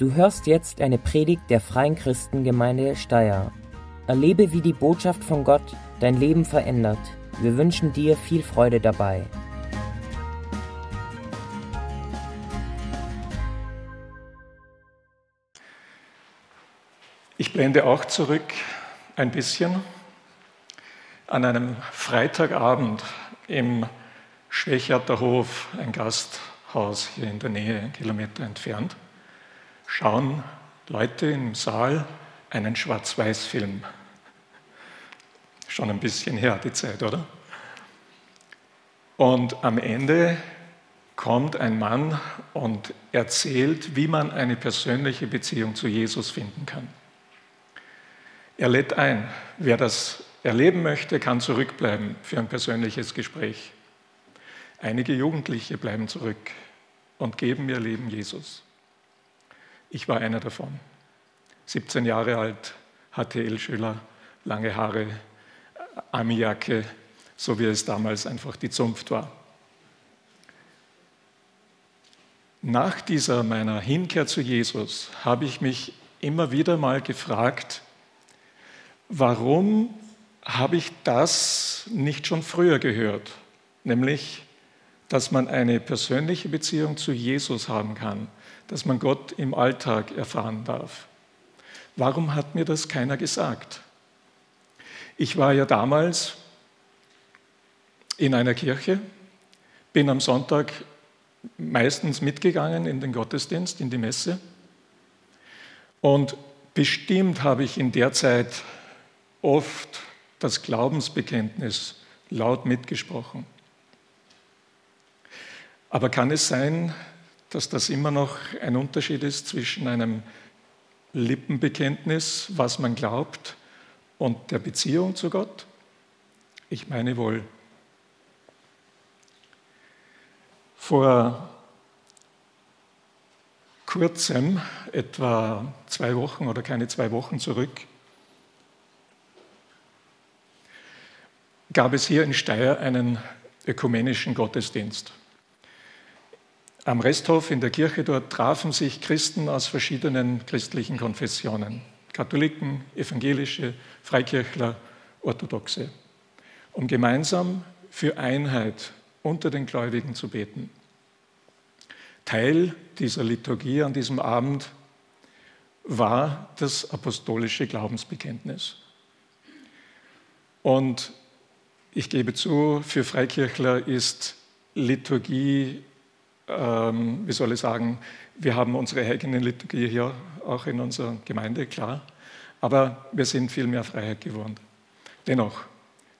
Du hörst jetzt eine Predigt der Freien Christengemeinde Steyr. Erlebe, wie die Botschaft von Gott dein Leben verändert. Wir wünschen dir viel Freude dabei. Ich blende auch zurück ein bisschen an einem Freitagabend im Schwächerter Hof, ein Gasthaus hier in der Nähe, einen Kilometer entfernt schauen Leute im Saal einen Schwarz-Weiß-Film. Schon ein bisschen her, die Zeit, oder? Und am Ende kommt ein Mann und erzählt, wie man eine persönliche Beziehung zu Jesus finden kann. Er lädt ein, wer das erleben möchte, kann zurückbleiben für ein persönliches Gespräch. Einige Jugendliche bleiben zurück und geben ihr Leben Jesus. Ich war einer davon. 17 Jahre alt, HTL-Schüler, lange Haare, Armijacke, so wie es damals einfach die Zunft war. Nach dieser meiner Hinkehr zu Jesus habe ich mich immer wieder mal gefragt, warum habe ich das nicht schon früher gehört? Nämlich, dass man eine persönliche Beziehung zu Jesus haben kann, dass man Gott im Alltag erfahren darf. Warum hat mir das keiner gesagt? Ich war ja damals in einer Kirche, bin am Sonntag meistens mitgegangen in den Gottesdienst, in die Messe. Und bestimmt habe ich in der Zeit oft das Glaubensbekenntnis laut mitgesprochen. Aber kann es sein, dass das immer noch ein Unterschied ist zwischen einem Lippenbekenntnis, was man glaubt, und der Beziehung zu Gott? Ich meine wohl. Vor kurzem, etwa zwei Wochen oder keine zwei Wochen zurück, gab es hier in Steyr einen ökumenischen Gottesdienst. Am Resthof in der Kirche dort trafen sich Christen aus verschiedenen christlichen Konfessionen, Katholiken, Evangelische, Freikirchler, Orthodoxe, um gemeinsam für Einheit unter den Gläubigen zu beten. Teil dieser Liturgie an diesem Abend war das apostolische Glaubensbekenntnis. Und ich gebe zu, für Freikirchler ist Liturgie ähm, wie soll ich sagen, wir haben unsere eigene Liturgie hier auch in unserer Gemeinde, klar, aber wir sind viel mehr Freiheit gewohnt. Dennoch,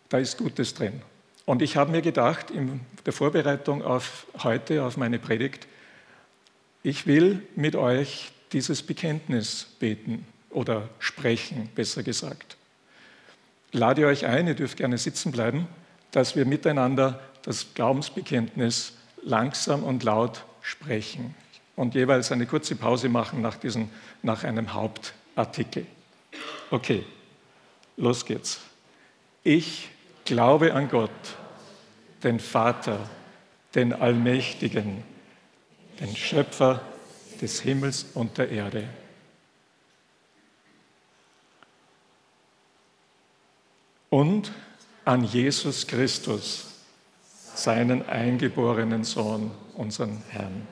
da ist Gutes drin. Und ich habe mir gedacht, in der Vorbereitung auf heute, auf meine Predigt, ich will mit euch dieses Bekenntnis beten oder sprechen, besser gesagt. Lade euch ein, ihr dürft gerne sitzen bleiben, dass wir miteinander das Glaubensbekenntnis langsam und laut sprechen und jeweils eine kurze Pause machen nach, diesen, nach einem Hauptartikel. Okay, los geht's. Ich glaube an Gott, den Vater, den Allmächtigen, den Schöpfer des Himmels und der Erde. Und an Jesus Christus, seinen eingeborenen Sohn, unseren Herrn,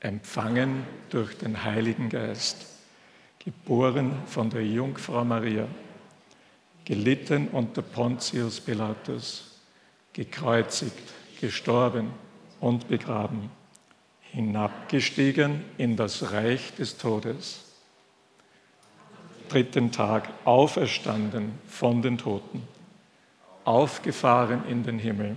empfangen durch den Heiligen Geist, geboren von der Jungfrau Maria, gelitten unter Pontius Pilatus, gekreuzigt, gestorben und begraben, hinabgestiegen in das Reich des Todes, dritten Tag auferstanden von den Toten, aufgefahren in den Himmel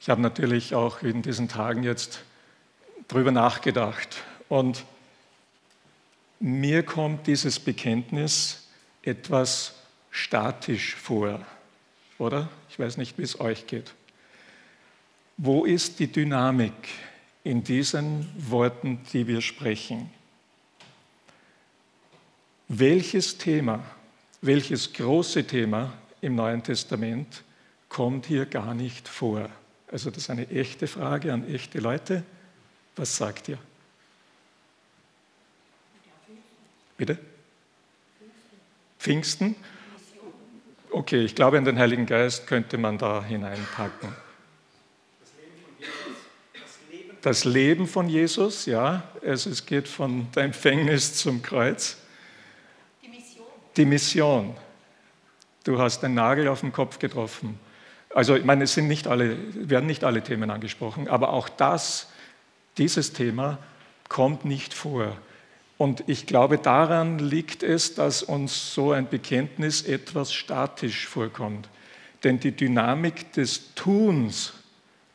Ich habe natürlich auch in diesen Tagen jetzt drüber nachgedacht und mir kommt dieses Bekenntnis etwas statisch vor, oder? Ich weiß nicht, wie es euch geht. Wo ist die Dynamik in diesen Worten, die wir sprechen? Welches Thema, welches große Thema im Neuen Testament kommt hier gar nicht vor? Also das ist eine echte Frage an echte Leute. Was sagt ihr? Bitte? Pfingsten? Okay, ich glaube, in den Heiligen Geist könnte man da hineinpacken. Das Leben von Jesus, ja. Also es geht von der Empfängnis zum Kreuz. Die Mission. Die Mission. Du hast den Nagel auf den Kopf getroffen. Also, ich meine, es sind nicht alle, werden nicht alle Themen angesprochen, aber auch das, dieses Thema kommt nicht vor. Und ich glaube, daran liegt es, dass uns so ein Bekenntnis etwas statisch vorkommt. Denn die Dynamik des Tuns,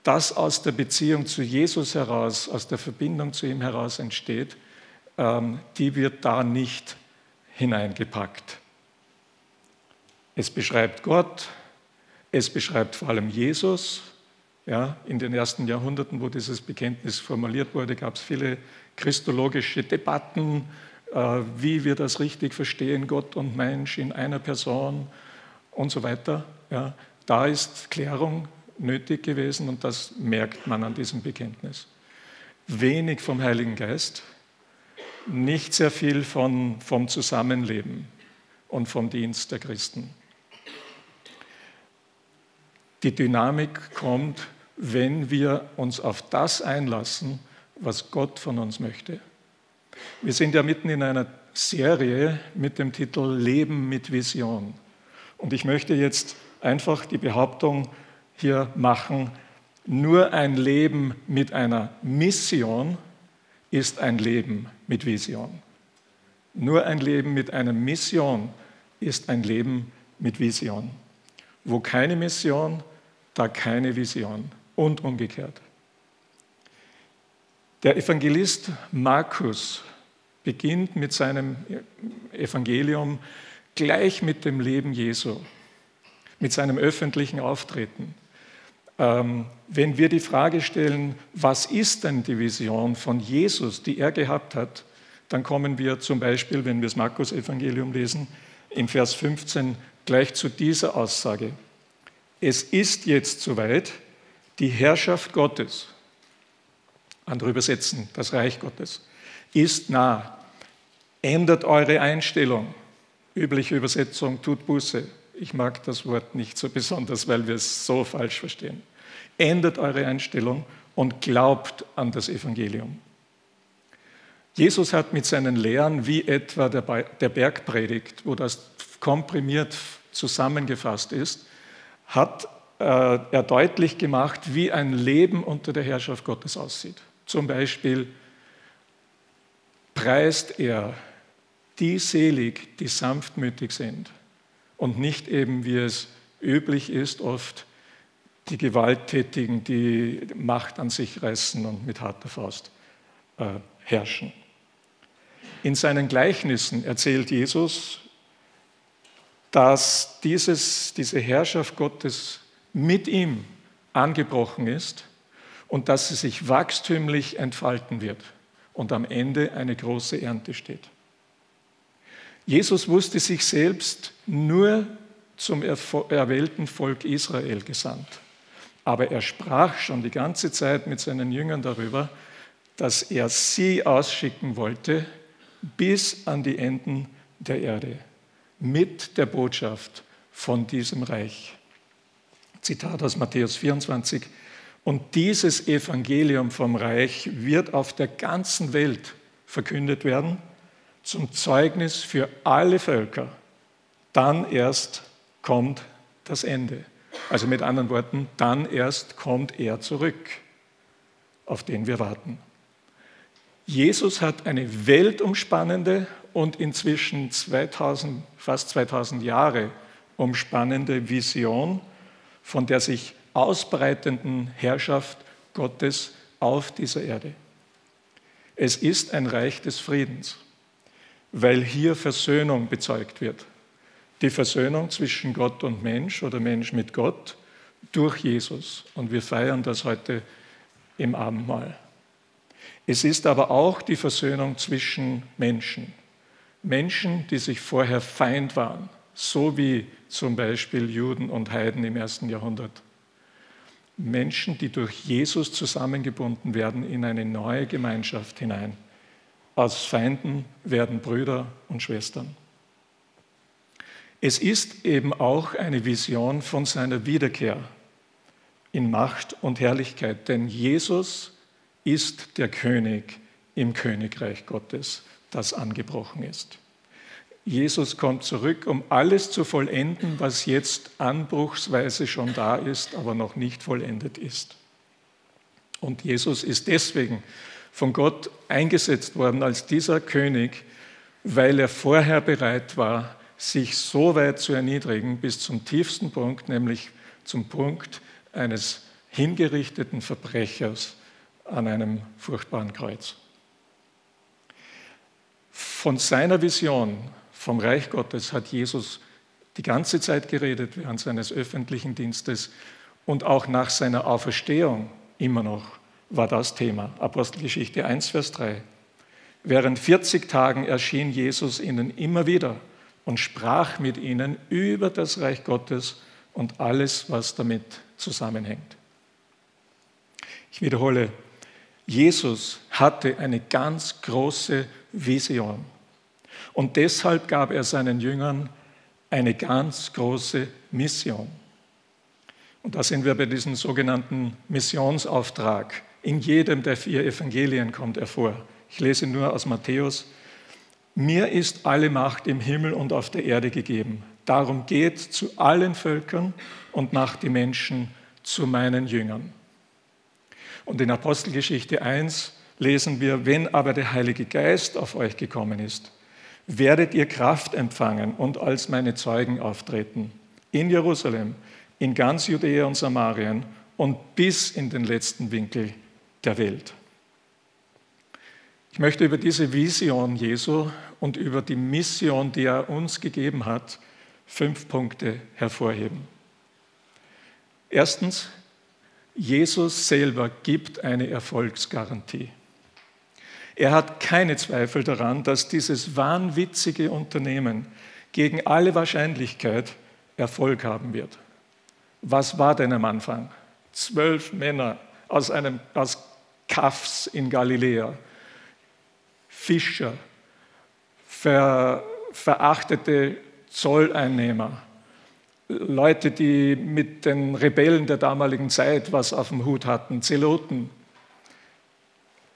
das aus der Beziehung zu Jesus heraus, aus der Verbindung zu ihm heraus entsteht, ähm, die wird da nicht hineingepackt. Es beschreibt Gott, es beschreibt vor allem Jesus. Ja, in den ersten Jahrhunderten, wo dieses Bekenntnis formuliert wurde, gab es viele christologische Debatten, äh, wie wir das richtig verstehen, Gott und Mensch in einer Person und so weiter. Ja, da ist Klärung nötig gewesen und das merkt man an diesem Bekenntnis. Wenig vom Heiligen Geist, nicht sehr viel von, vom Zusammenleben und vom Dienst der Christen. Die Dynamik kommt, wenn wir uns auf das einlassen, was Gott von uns möchte. Wir sind ja mitten in einer Serie mit dem Titel Leben mit Vision. Und ich möchte jetzt einfach die Behauptung hier machen, nur ein Leben mit einer Mission ist ein Leben mit Vision. Nur ein Leben mit einer Mission ist ein Leben mit Vision. Wo keine Mission, da keine Vision und umgekehrt. Der Evangelist Markus beginnt mit seinem Evangelium gleich mit dem Leben Jesu, mit seinem öffentlichen Auftreten. Ähm, wenn wir die Frage stellen, was ist denn die Vision von Jesus, die er gehabt hat, dann kommen wir zum Beispiel, wenn wir das Markus-Evangelium lesen, im Vers 15 gleich zu dieser Aussage. Es ist jetzt soweit, die Herrschaft Gottes andere übersetzen, das Reich Gottes, ist nah. Ändert eure Einstellung. Übliche Übersetzung, tut Buße. Ich mag das Wort nicht so besonders, weil wir es so falsch verstehen. Ändert eure Einstellung und glaubt an das Evangelium. Jesus hat mit seinen Lehren, wie etwa der Bergpredigt, wo das komprimiert zusammengefasst ist, hat äh, er deutlich gemacht, wie ein Leben unter der Herrschaft Gottes aussieht. Zum Beispiel preist er die selig, die sanftmütig sind und nicht eben, wie es üblich ist, oft die Gewalttätigen, die Macht an sich reißen und mit harter Faust äh, herrschen. In seinen Gleichnissen erzählt Jesus, dass dieses, diese Herrschaft Gottes mit ihm angebrochen ist und dass sie sich wachstümlich entfalten wird und am Ende eine große Ernte steht. Jesus wusste sich selbst nur zum erwählten Volk Israel gesandt. Aber er sprach schon die ganze Zeit mit seinen Jüngern darüber, dass er sie ausschicken wollte bis an die Enden der Erde mit der Botschaft von diesem Reich. Zitat aus Matthäus 24. Und dieses Evangelium vom Reich wird auf der ganzen Welt verkündet werden, zum Zeugnis für alle Völker. Dann erst kommt das Ende. Also mit anderen Worten, dann erst kommt er zurück, auf den wir warten. Jesus hat eine weltumspannende und inzwischen 2000, fast 2000 Jahre umspannende Vision, von der sich ausbreitenden Herrschaft Gottes auf dieser Erde. Es ist ein Reich des Friedens, weil hier Versöhnung bezeugt wird. Die Versöhnung zwischen Gott und Mensch oder Mensch mit Gott durch Jesus. Und wir feiern das heute im Abendmahl. Es ist aber auch die Versöhnung zwischen Menschen. Menschen, die sich vorher Feind waren, so wie zum Beispiel Juden und Heiden im ersten Jahrhundert. Menschen, die durch Jesus zusammengebunden werden in eine neue Gemeinschaft hinein. Aus Feinden werden Brüder und Schwestern. Es ist eben auch eine Vision von seiner Wiederkehr in Macht und Herrlichkeit, denn Jesus ist der König im Königreich Gottes, das angebrochen ist. Jesus kommt zurück, um alles zu vollenden, was jetzt anbruchsweise schon da ist, aber noch nicht vollendet ist. Und Jesus ist deswegen von Gott eingesetzt worden als dieser König, weil er vorher bereit war, sich so weit zu erniedrigen bis zum tiefsten Punkt, nämlich zum Punkt eines hingerichteten Verbrechers an einem furchtbaren Kreuz. Von seiner Vision vom Reich Gottes hat Jesus die ganze Zeit geredet während seines öffentlichen Dienstes und auch nach seiner Auferstehung immer noch war das Thema. Apostelgeschichte 1, Vers 3. Während 40 Tagen erschien Jesus ihnen immer wieder und sprach mit ihnen über das Reich Gottes und alles, was damit zusammenhängt. Ich wiederhole, Jesus hatte eine ganz große Vision. Und deshalb gab er seinen Jüngern eine ganz große Mission. Und da sind wir bei diesem sogenannten Missionsauftrag. In jedem der vier Evangelien kommt er vor. Ich lese nur aus Matthäus. Mir ist alle Macht im Himmel und auf der Erde gegeben. Darum geht zu allen Völkern und macht die Menschen zu meinen Jüngern. Und in Apostelgeschichte 1 lesen wir, wenn aber der Heilige Geist auf euch gekommen ist, werdet ihr Kraft empfangen und als meine Zeugen auftreten. In Jerusalem, in ganz Judäa und Samarien und bis in den letzten Winkel der Welt. Ich möchte über diese Vision Jesu und über die Mission, die er uns gegeben hat, fünf Punkte hervorheben. Erstens, Jesus selber gibt eine Erfolgsgarantie. Er hat keine Zweifel daran, dass dieses wahnwitzige Unternehmen gegen alle Wahrscheinlichkeit Erfolg haben wird. Was war denn am Anfang? Zwölf Männer aus, einem, aus Kaffs in Galiläa, Fischer, ver, verachtete Zolleinnehmer, Leute, die mit den Rebellen der damaligen Zeit was auf dem Hut hatten, Zeloten.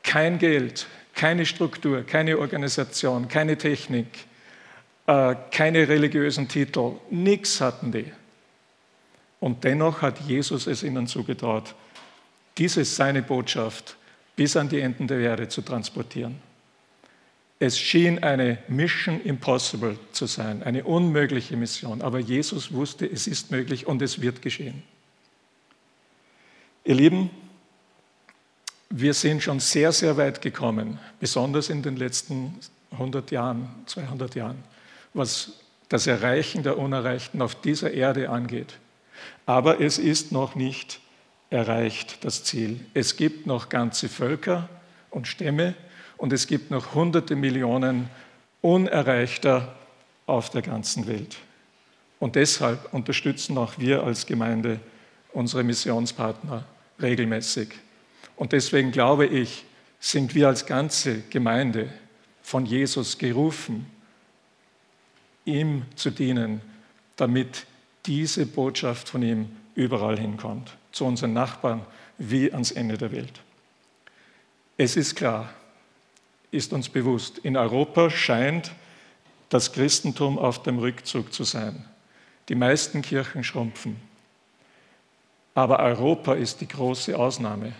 Kein Geld, keine Struktur, keine Organisation, keine Technik, äh, keine religiösen Titel, nichts hatten die. Und dennoch hat Jesus es ihnen zugetraut, diese seine Botschaft bis an die Enden der Erde zu transportieren. Es schien eine Mission Impossible zu sein, eine unmögliche Mission, aber Jesus wusste, es ist möglich und es wird geschehen. Ihr Lieben, wir sind schon sehr, sehr weit gekommen, besonders in den letzten 100 Jahren, 200 Jahren, was das Erreichen der Unerreichten auf dieser Erde angeht. Aber es ist noch nicht erreicht, das Ziel. Es gibt noch ganze Völker und Stämme und es gibt noch hunderte Millionen Unerreichter auf der ganzen Welt. Und deshalb unterstützen auch wir als Gemeinde unsere Missionspartner regelmäßig. Und deswegen glaube ich, sind wir als ganze Gemeinde von Jesus gerufen, ihm zu dienen, damit diese Botschaft von ihm überall hinkommt, zu unseren Nachbarn wie ans Ende der Welt. Es ist klar, ist uns bewusst, in Europa scheint das Christentum auf dem Rückzug zu sein. Die meisten Kirchen schrumpfen. Aber Europa ist die große Ausnahme.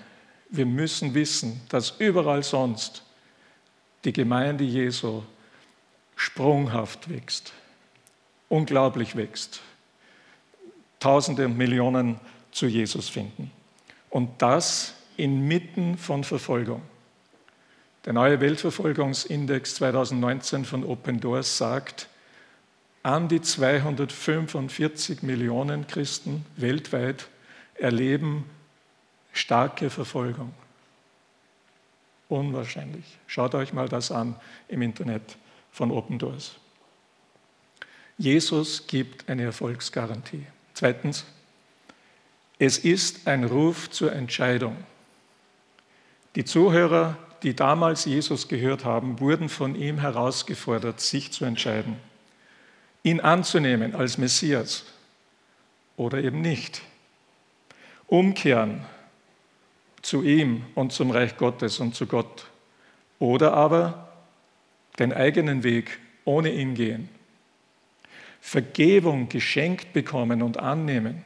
Wir müssen wissen, dass überall sonst die Gemeinde Jesu sprunghaft wächst, unglaublich wächst. Tausende und Millionen zu Jesus finden. Und das inmitten von Verfolgung. Der neue Weltverfolgungsindex 2019 von Open Doors sagt, an die 245 Millionen Christen weltweit erleben starke Verfolgung. Unwahrscheinlich. Schaut euch mal das an im Internet von Open Doors. Jesus gibt eine Erfolgsgarantie. Zweitens, es ist ein Ruf zur Entscheidung. Die Zuhörer, die damals Jesus gehört haben, wurden von ihm herausgefordert, sich zu entscheiden, ihn anzunehmen als Messias oder eben nicht. Umkehren zu ihm und zum Reich Gottes und zu Gott oder aber den eigenen Weg ohne ihn gehen. Vergebung geschenkt bekommen und annehmen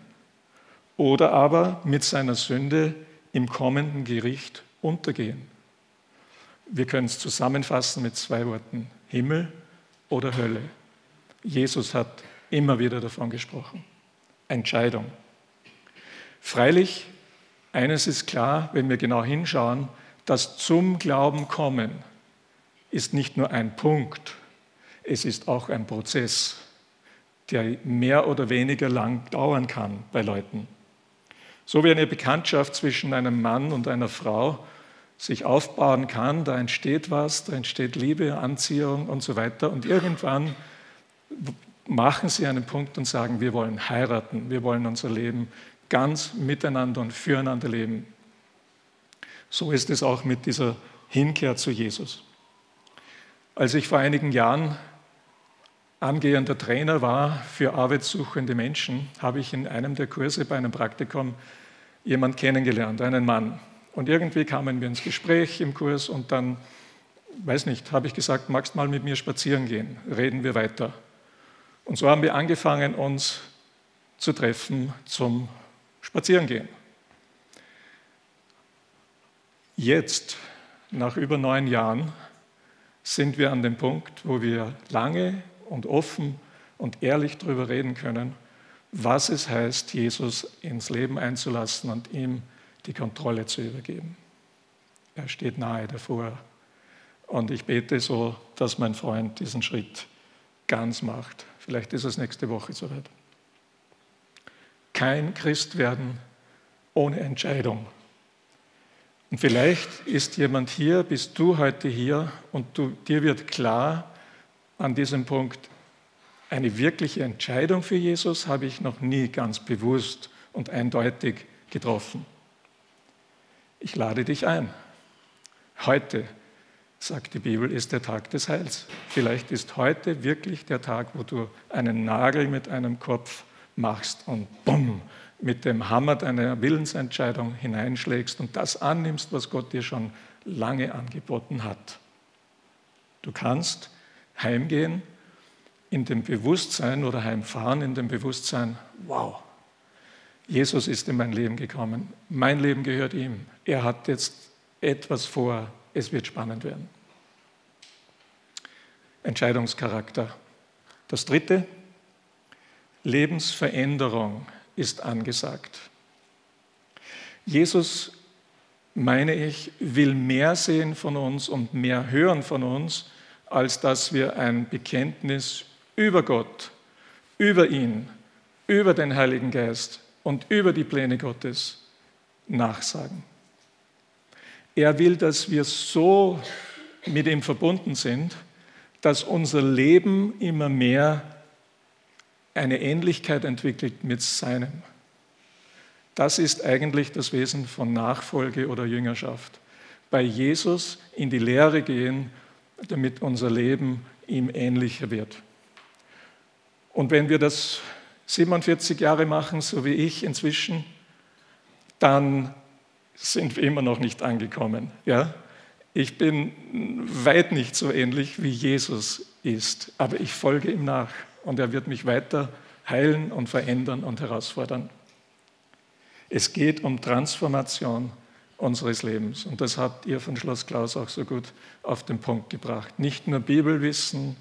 oder aber mit seiner Sünde im kommenden Gericht untergehen. Wir können es zusammenfassen mit zwei Worten, Himmel oder Hölle. Jesus hat immer wieder davon gesprochen. Entscheidung. Freilich, eines ist klar, wenn wir genau hinschauen, das zum Glauben kommen ist nicht nur ein Punkt, es ist auch ein Prozess, der mehr oder weniger lang dauern kann bei Leuten. So wie eine Bekanntschaft zwischen einem Mann und einer Frau sich aufbauen kann, da entsteht was, da entsteht Liebe, Anziehung und so weiter. Und irgendwann machen sie einen Punkt und sagen, wir wollen heiraten, wir wollen unser Leben ganz miteinander und füreinander leben. So ist es auch mit dieser Hinkehr zu Jesus. Als ich vor einigen Jahren angehender Trainer war für arbeitssuchende Menschen, habe ich in einem der Kurse bei einem Praktikum jemand kennengelernt, einen Mann. Und irgendwie kamen wir ins Gespräch im Kurs und dann, weiß nicht, habe ich gesagt, magst mal mit mir spazieren gehen, reden wir weiter. Und so haben wir angefangen, uns zu treffen zum Spazierengehen. Jetzt, nach über neun Jahren, sind wir an dem Punkt, wo wir lange und offen und ehrlich darüber reden können, was es heißt, Jesus ins Leben einzulassen und ihm die Kontrolle zu übergeben. Er steht nahe davor. Und ich bete so, dass mein Freund diesen Schritt ganz macht. Vielleicht ist es nächste Woche soweit. Kein Christ werden ohne Entscheidung. Und vielleicht ist jemand hier, bist du heute hier und du, dir wird klar an diesem Punkt, eine wirkliche Entscheidung für Jesus habe ich noch nie ganz bewusst und eindeutig getroffen. Ich lade dich ein. Heute, sagt die Bibel, ist der Tag des Heils. Vielleicht ist heute wirklich der Tag, wo du einen Nagel mit einem Kopf machst und bumm, mit dem Hammer deiner Willensentscheidung hineinschlägst und das annimmst, was Gott dir schon lange angeboten hat. Du kannst heimgehen in dem Bewusstsein oder heimfahren in dem Bewusstsein, wow, Jesus ist in mein Leben gekommen, mein Leben gehört ihm, er hat jetzt etwas vor, es wird spannend werden. Entscheidungscharakter. Das dritte, Lebensveränderung ist angesagt. Jesus, meine ich, will mehr sehen von uns und mehr hören von uns, als dass wir ein Bekenntnis über Gott, über ihn, über den Heiligen Geist und über die Pläne Gottes nachsagen. Er will, dass wir so mit ihm verbunden sind, dass unser Leben immer mehr eine Ähnlichkeit entwickelt mit seinem. Das ist eigentlich das Wesen von Nachfolge oder Jüngerschaft. Bei Jesus in die Lehre gehen, damit unser Leben ihm ähnlicher wird. Und wenn wir das 47 Jahre machen, so wie ich inzwischen, dann sind wir immer noch nicht angekommen. Ja? Ich bin weit nicht so ähnlich wie Jesus ist, aber ich folge ihm nach und er wird mich weiter heilen und verändern und herausfordern. Es geht um Transformation unseres Lebens und das habt ihr von Schloss Klaus auch so gut auf den Punkt gebracht. Nicht nur Bibelwissen,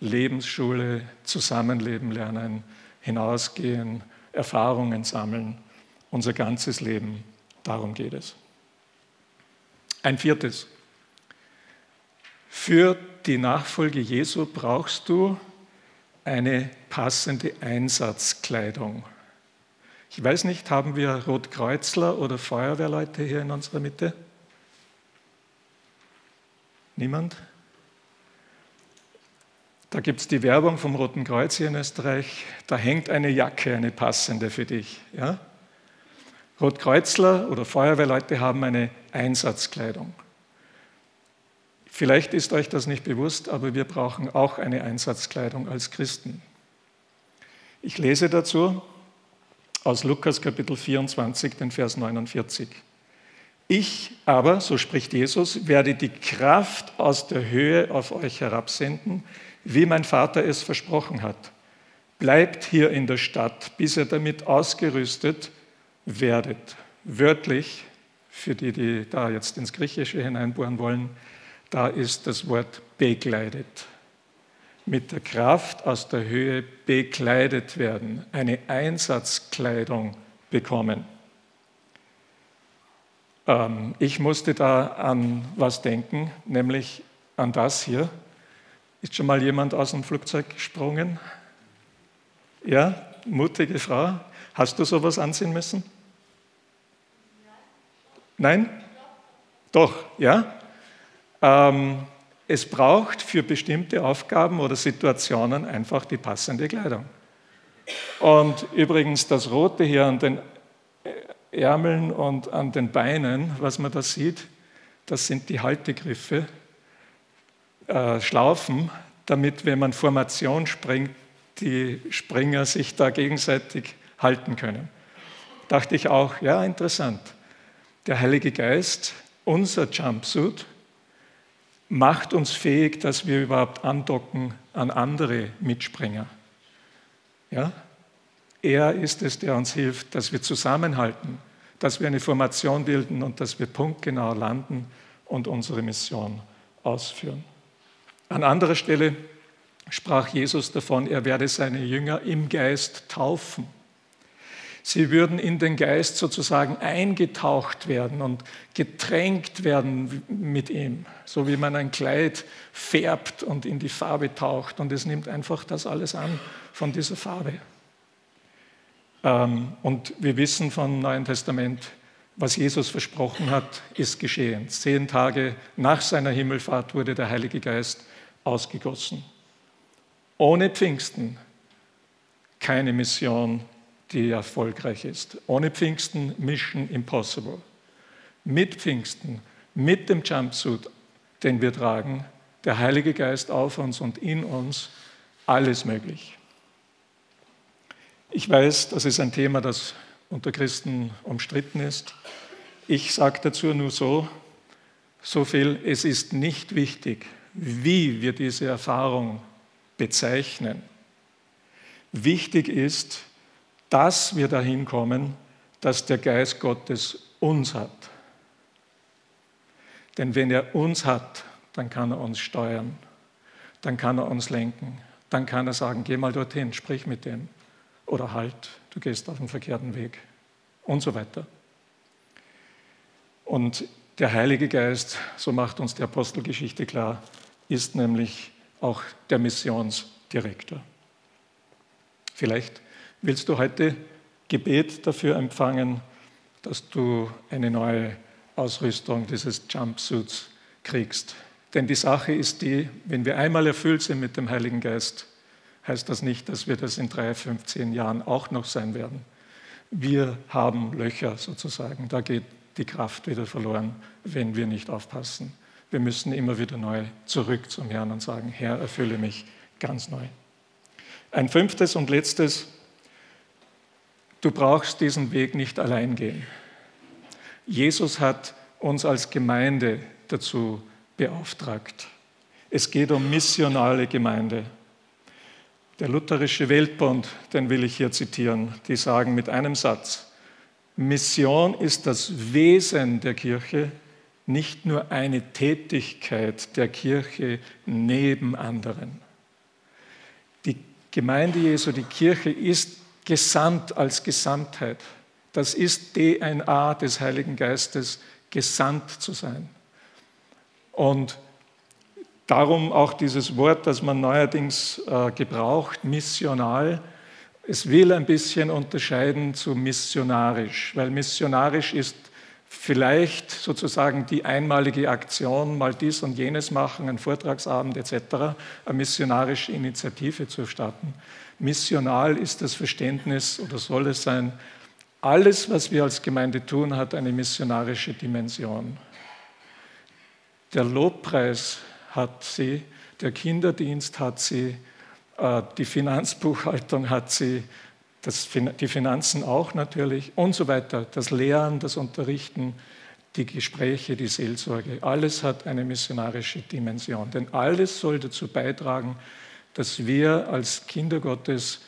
Lebensschule, Zusammenleben lernen, hinausgehen, Erfahrungen sammeln, unser ganzes Leben. Darum geht es. Ein viertes. Für die Nachfolge Jesu brauchst du eine passende Einsatzkleidung. Ich weiß nicht, haben wir Rotkreuzler oder Feuerwehrleute hier in unserer Mitte? Niemand? Da gibt es die Werbung vom Roten Kreuz hier in Österreich. Da hängt eine Jacke, eine passende für dich. Ja? Rotkreuzler oder Feuerwehrleute haben eine Einsatzkleidung. Vielleicht ist euch das nicht bewusst, aber wir brauchen auch eine Einsatzkleidung als Christen. Ich lese dazu aus Lukas Kapitel 24, den Vers 49. Ich aber, so spricht Jesus, werde die Kraft aus der Höhe auf euch herabsenden, wie mein Vater es versprochen hat. Bleibt hier in der Stadt, bis ihr damit ausgerüstet werdet. Wörtlich, für die, die da jetzt ins Griechische hineinbohren wollen, da ist das Wort bekleidet mit der Kraft aus der Höhe bekleidet werden, eine Einsatzkleidung bekommen. Ähm, ich musste da an was denken, nämlich an das hier. Ist schon mal jemand aus dem Flugzeug gesprungen? Ja, mutige Frau. Hast du sowas ansehen müssen? Nein? Doch, ja? Ähm, es braucht für bestimmte Aufgaben oder Situationen einfach die passende Kleidung. Und übrigens das Rote hier an den Ärmeln und an den Beinen, was man da sieht, das sind die Haltegriffe, äh, Schlaufen, damit, wenn man Formation springt, die Springer sich da gegenseitig halten können. Dachte ich auch, ja, interessant. Der Heilige Geist, unser Jumpsuit, macht uns fähig, dass wir überhaupt andocken an andere Mitspringer. Ja? Er ist es, der uns hilft, dass wir zusammenhalten, dass wir eine Formation bilden und dass wir punktgenau landen und unsere Mission ausführen. An anderer Stelle sprach Jesus davon, er werde seine Jünger im Geist taufen. Sie würden in den Geist sozusagen eingetaucht werden und getränkt werden mit ihm, so wie man ein Kleid färbt und in die Farbe taucht und es nimmt einfach das alles an von dieser Farbe. Ähm, und wir wissen vom Neuen Testament, was Jesus versprochen hat, ist geschehen. Zehn Tage nach seiner Himmelfahrt wurde der Heilige Geist ausgegossen. Ohne Pfingsten keine Mission die erfolgreich ist. Ohne Pfingsten Mission Impossible. Mit Pfingsten, mit dem Jumpsuit, den wir tragen, der Heilige Geist auf uns und in uns, alles möglich. Ich weiß, das ist ein Thema, das unter Christen umstritten ist. Ich sage dazu nur so, so viel, es ist nicht wichtig, wie wir diese Erfahrung bezeichnen. Wichtig ist, dass wir dahin kommen, dass der Geist Gottes uns hat. Denn wenn er uns hat, dann kann er uns steuern, dann kann er uns lenken, dann kann er sagen, geh mal dorthin, sprich mit dem oder halt, du gehst auf den verkehrten Weg und so weiter. Und der Heilige Geist, so macht uns die Apostelgeschichte klar, ist nämlich auch der Missionsdirektor. Vielleicht willst du heute Gebet dafür empfangen, dass du eine neue Ausrüstung dieses Jumpsuits kriegst. Denn die Sache ist die, wenn wir einmal erfüllt sind mit dem Heiligen Geist, heißt das nicht, dass wir das in drei, 15 Jahren auch noch sein werden. Wir haben Löcher sozusagen. Da geht die Kraft wieder verloren, wenn wir nicht aufpassen. Wir müssen immer wieder neu zurück zum Herrn und sagen, Herr, erfülle mich ganz neu. Ein fünftes und letztes Du brauchst diesen Weg nicht allein gehen. Jesus hat uns als Gemeinde dazu beauftragt. Es geht um missionale Gemeinde. Der lutherische Weltbund, den will ich hier zitieren, die sagen mit einem Satz, Mission ist das Wesen der Kirche, nicht nur eine Tätigkeit der Kirche neben anderen. Die Gemeinde Jesu, die Kirche ist gesamt als Gesamtheit. Das ist DNA des Heiligen Geistes, gesandt zu sein. Und darum auch dieses Wort, das man neuerdings äh, gebraucht, missional. Es will ein bisschen unterscheiden zu missionarisch, weil missionarisch ist vielleicht sozusagen die einmalige Aktion, mal dies und jenes machen, einen Vortragsabend etc., eine missionarische Initiative zu starten. Missional ist das Verständnis oder soll es sein, alles, was wir als Gemeinde tun, hat eine missionarische Dimension. Der Lobpreis hat sie, der Kinderdienst hat sie, äh, die Finanzbuchhaltung hat sie, das, die Finanzen auch natürlich und so weiter. Das Lehren, das Unterrichten, die Gespräche, die Seelsorge, alles hat eine missionarische Dimension. Denn alles soll dazu beitragen, dass wir als Kinder Gottes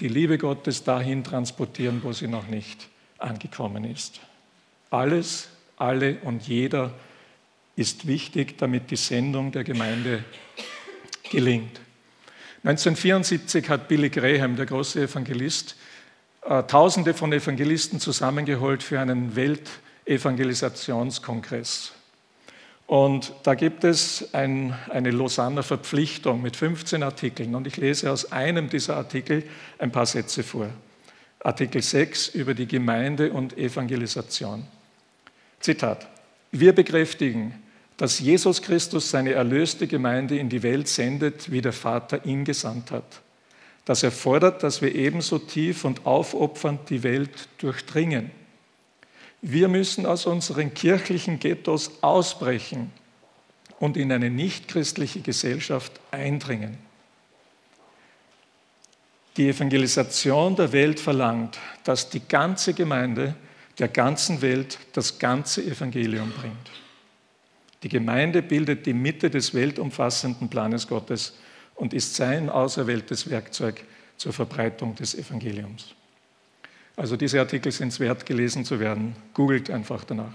die Liebe Gottes dahin transportieren, wo sie noch nicht angekommen ist. Alles, alle und jeder ist wichtig, damit die Sendung der Gemeinde gelingt. 1974 hat Billy Graham, der große Evangelist, äh, Tausende von Evangelisten zusammengeholt für einen Weltevangelisationskongress. Und da gibt es ein, eine Lausanner Verpflichtung mit 15 Artikeln. Und ich lese aus einem dieser Artikel ein paar Sätze vor. Artikel 6 über die Gemeinde und Evangelisation. Zitat. Wir bekräftigen, dass Jesus Christus seine erlöste Gemeinde in die Welt sendet, wie der Vater ihn gesandt hat. Das erfordert, dass wir ebenso tief und aufopfernd die Welt durchdringen. Wir müssen aus unseren kirchlichen Ghettos ausbrechen und in eine nichtchristliche Gesellschaft eindringen. Die Evangelisation der Welt verlangt, dass die ganze Gemeinde der ganzen Welt das ganze Evangelium bringt. Die Gemeinde bildet die Mitte des weltumfassenden Planes Gottes und ist sein auserwähltes Werkzeug zur Verbreitung des Evangeliums. Also diese Artikel sind es wert, gelesen zu werden. Googelt einfach danach.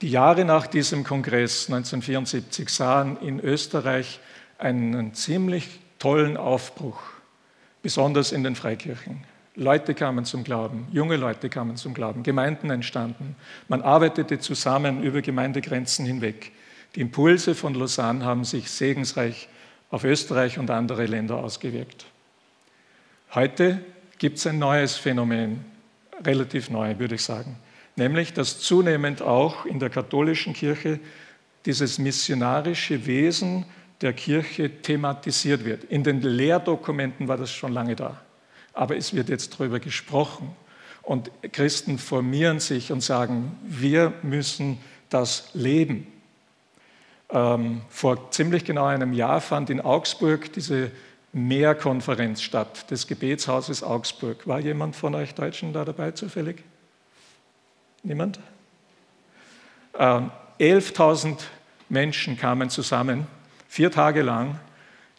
Die Jahre nach diesem Kongress 1974 sahen in Österreich einen ziemlich tollen Aufbruch, besonders in den Freikirchen. Leute kamen zum Glauben, junge Leute kamen zum Glauben, Gemeinden entstanden. Man arbeitete zusammen über Gemeindegrenzen hinweg. Die Impulse von Lausanne haben sich segensreich auf Österreich und andere Länder ausgewirkt. Heute gibt es ein neues Phänomen, relativ neu, würde ich sagen, nämlich dass zunehmend auch in der katholischen Kirche dieses missionarische Wesen der Kirche thematisiert wird. In den Lehrdokumenten war das schon lange da aber es wird jetzt darüber gesprochen. Und Christen formieren sich und sagen, wir müssen das leben. Ähm, vor ziemlich genau einem Jahr fand in Augsburg diese Mehrkonferenz statt, des Gebetshauses Augsburg. War jemand von euch Deutschen da dabei zufällig? Niemand? Ähm, 11.000 Menschen kamen zusammen, vier Tage lang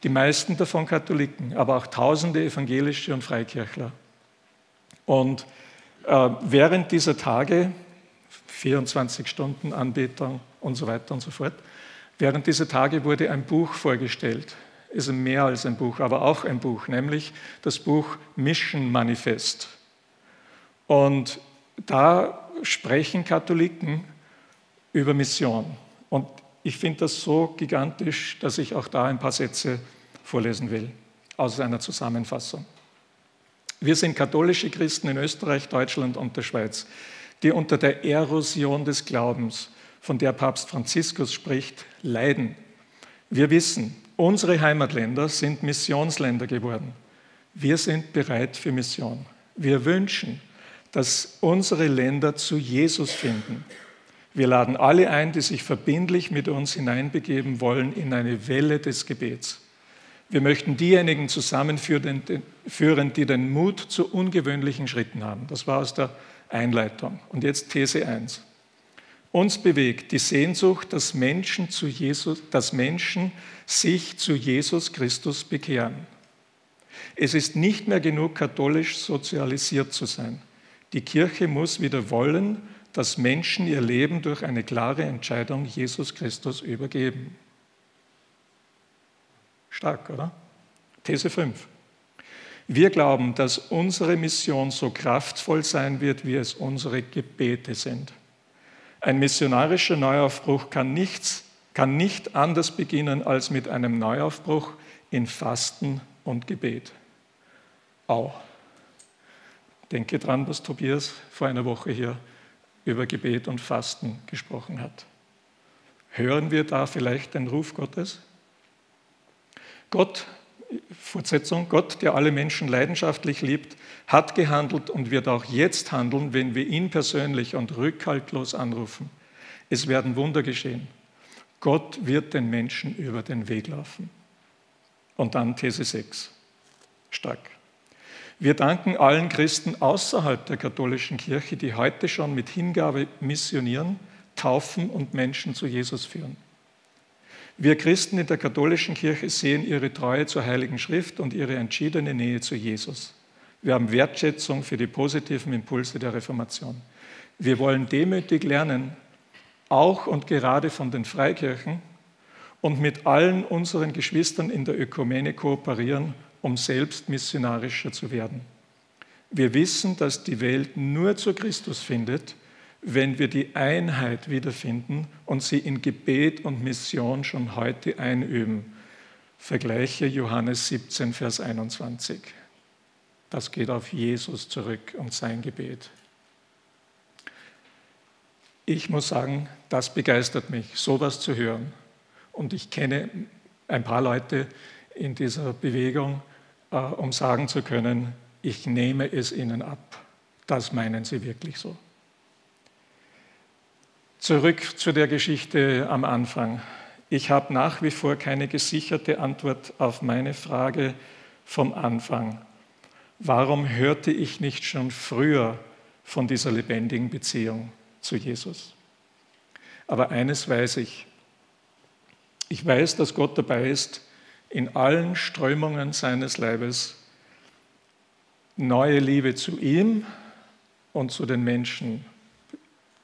die meisten davon Katholiken, aber auch tausende evangelische und Freikirchler. Und äh, während dieser Tage, 24 Stunden Anbetung und so weiter und so fort, während dieser Tage wurde ein Buch vorgestellt. Ist mehr als ein Buch, aber auch ein Buch, nämlich das Buch Mission Manifest. Und da sprechen Katholiken über Mission. Und ich finde das so gigantisch, dass ich auch da ein paar Sätze vorlesen will aus einer Zusammenfassung. Wir sind katholische Christen in Österreich, Deutschland und der Schweiz, die unter der Erosion des Glaubens, von der Papst Franziskus spricht, leiden. Wir wissen, unsere Heimatländer sind Missionsländer geworden. Wir sind bereit für Mission. Wir wünschen, dass unsere Länder zu Jesus finden wir laden alle ein, die sich verbindlich mit uns hineinbegeben wollen in eine Welle des Gebets. Wir möchten diejenigen zusammenführen, die den Mut zu ungewöhnlichen Schritten haben. Das war aus der Einleitung. Und jetzt These 1. Uns bewegt die Sehnsucht, dass Menschen, zu Jesus, dass Menschen sich zu Jesus Christus bekehren. Es ist nicht mehr genug, katholisch sozialisiert zu sein. Die Kirche muss wieder wollen, dass Menschen ihr Leben durch eine klare Entscheidung Jesus Christus übergeben. Stark, oder? These 5. Wir glauben, dass unsere Mission so kraftvoll sein wird, wie es unsere Gebete sind. Ein missionarischer Neuaufbruch kann, nichts, kann nicht anders beginnen als mit einem Neuaufbruch in Fasten und Gebet. Au. Denke dran, was Tobias vor einer Woche hier über Gebet und Fasten gesprochen hat. Hören wir da vielleicht den Ruf Gottes? Gott, Fortsetzung, Gott, der alle Menschen leidenschaftlich liebt, hat gehandelt und wird auch jetzt handeln, wenn wir ihn persönlich und rückhaltlos anrufen. Es werden Wunder geschehen. Gott wird den Menschen über den Weg laufen. Und dann These 6. Stark. Wir danken allen Christen außerhalb der katholischen Kirche, die heute schon mit Hingabe missionieren, taufen und Menschen zu Jesus führen. Wir Christen in der katholischen Kirche sehen ihre Treue zur Heiligen Schrift und ihre entschiedene Nähe zu Jesus. Wir haben Wertschätzung für die positiven Impulse der Reformation. Wir wollen demütig lernen, auch und gerade von den Freikirchen und mit allen unseren Geschwistern in der Ökumene kooperieren, um selbst missionarischer zu werden. Wir wissen, dass die Welt nur zu Christus findet, wenn wir die Einheit wiederfinden und sie in Gebet und Mission schon heute einüben. Vergleiche Johannes 17, Vers 21. Das geht auf Jesus zurück und sein Gebet. Ich muss sagen, das begeistert mich, sowas zu hören. Und ich kenne ein paar Leute in dieser Bewegung, äh, um sagen zu können, ich nehme es ihnen ab. Das meinen sie wirklich so. Zurück zu der Geschichte am Anfang. Ich habe nach wie vor keine gesicherte Antwort auf meine Frage vom Anfang. Warum hörte ich nicht schon früher von dieser lebendigen Beziehung zu Jesus? Aber eines weiß ich. Ich weiß, dass Gott dabei ist, in allen Strömungen seines Leibes neue Liebe zu ihm und zu den Menschen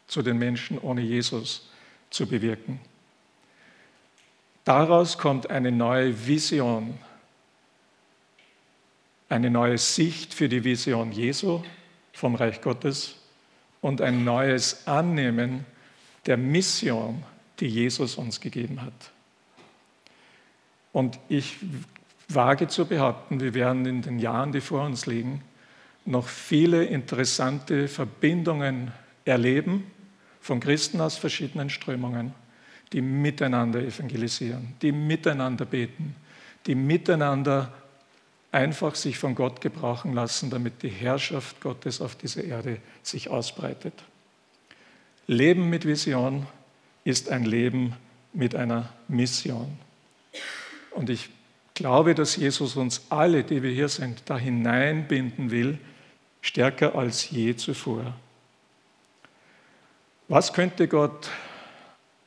zu den Menschen ohne Jesus zu bewirken. Daraus kommt eine neue Vision, eine neue Sicht für die Vision Jesu vom Reich Gottes und ein neues Annehmen der Mission, die Jesus uns gegeben hat. Und ich wage zu behaupten, wir werden in den Jahren, die vor uns liegen, noch viele interessante Verbindungen erleben von Christen aus verschiedenen Strömungen, die miteinander evangelisieren, die miteinander beten, die miteinander einfach sich von Gott gebrauchen lassen, damit die Herrschaft Gottes auf dieser Erde sich ausbreitet. Leben mit Vision ist ein Leben mit einer Mission. Und ich glaube, dass Jesus uns alle, die wir hier sind, da hineinbinden will, stärker als je zuvor. Was könnte Gott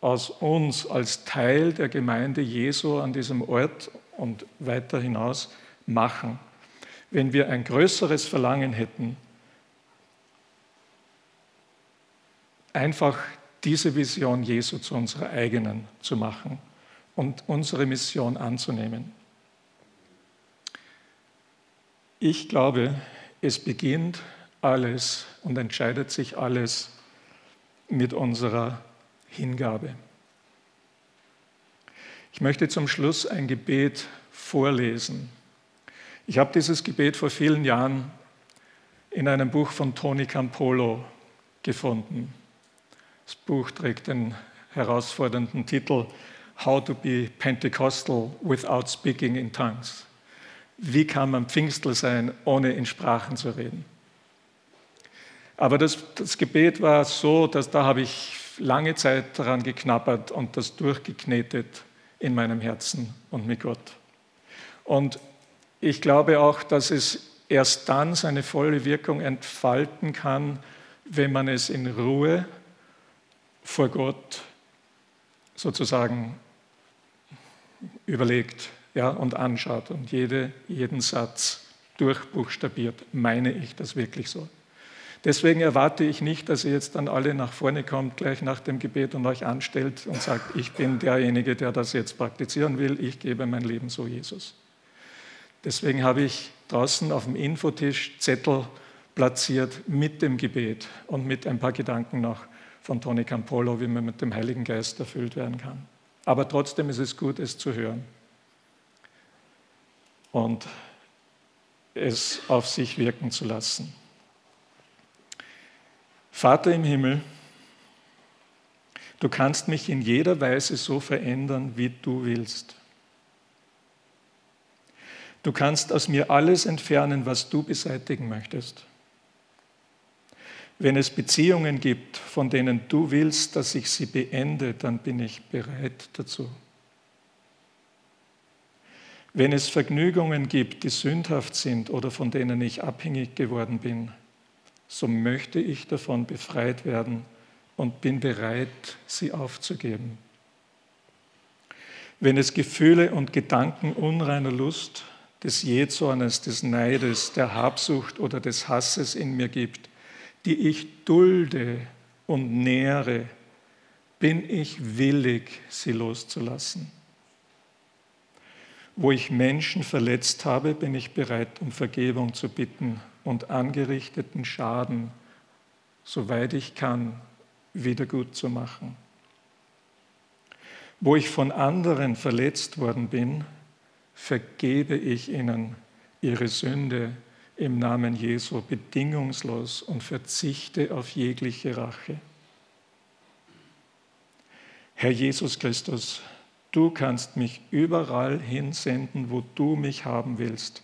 aus uns als Teil der Gemeinde Jesu an diesem Ort und weiter hinaus machen, wenn wir ein größeres Verlangen hätten, einfach diese Vision Jesu zu unserer eigenen zu machen und unsere Mission anzunehmen. Ich glaube, es beginnt alles und entscheidet sich alles mit unserer Hingabe. Ich möchte zum Schluss ein Gebet vorlesen. Ich habe dieses Gebet vor vielen Jahren in einem Buch von Tony Campolo gefunden. Das Buch trägt den herausfordernden Titel How to be Pentecostal without speaking in tongues. Wie kann man Pfingstler sein, ohne in Sprachen zu reden? Aber das, das Gebet war so, dass da habe ich lange Zeit daran geknabbert und das durchgeknetet in meinem Herzen und mit Gott. Und ich glaube auch, dass es erst dann seine volle Wirkung entfalten kann, wenn man es in Ruhe vor Gott sozusagen überlegt ja, und anschaut und jede, jeden Satz durchbuchstabiert. Meine ich das wirklich so? Deswegen erwarte ich nicht, dass ihr jetzt dann alle nach vorne kommt, gleich nach dem Gebet und euch anstellt und sagt, ich bin derjenige, der das jetzt praktizieren will, ich gebe mein Leben so Jesus. Deswegen habe ich draußen auf dem Infotisch Zettel platziert mit dem Gebet und mit ein paar Gedanken noch von Tony Campolo, wie man mit dem Heiligen Geist erfüllt werden kann. Aber trotzdem ist es gut, es zu hören und es auf sich wirken zu lassen. Vater im Himmel, du kannst mich in jeder Weise so verändern, wie du willst. Du kannst aus mir alles entfernen, was du beseitigen möchtest. Wenn es Beziehungen gibt, von denen du willst, dass ich sie beende, dann bin ich bereit dazu. Wenn es Vergnügungen gibt, die sündhaft sind oder von denen ich abhängig geworden bin, so möchte ich davon befreit werden und bin bereit, sie aufzugeben. Wenn es Gefühle und Gedanken unreiner Lust, des Jähzornes, des Neides, der Habsucht oder des Hasses in mir gibt, die ich dulde und nähere, bin ich willig, sie loszulassen. Wo ich Menschen verletzt habe, bin ich bereit, um Vergebung zu bitten und angerichteten Schaden, soweit ich kann, wieder gut zu machen. Wo ich von anderen verletzt worden bin, vergebe ich ihnen ihre Sünde im Namen Jesu bedingungslos und verzichte auf jegliche Rache. Herr Jesus Christus, du kannst mich überall hinsenden, wo du mich haben willst,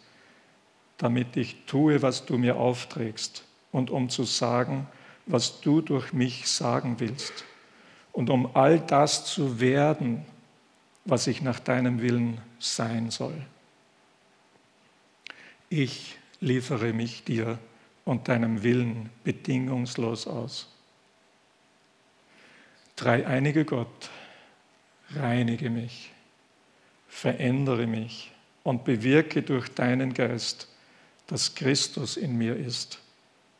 damit ich tue, was du mir aufträgst und um zu sagen, was du durch mich sagen willst und um all das zu werden, was ich nach deinem Willen sein soll. Ich liefere mich dir und deinem Willen bedingungslos aus. Dreieinige Gott, reinige mich, verändere mich und bewirke durch deinen Geist, dass Christus in mir ist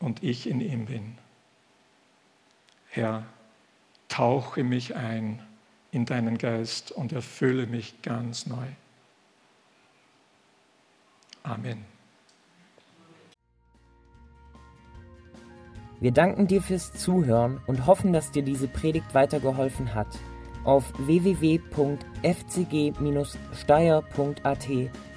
und ich in ihm bin. Herr, tauche mich ein in deinen Geist und erfülle mich ganz neu. Amen. Wir danken dir fürs Zuhören und hoffen, dass dir diese Predigt weitergeholfen hat. Auf www.fcg-steyr.at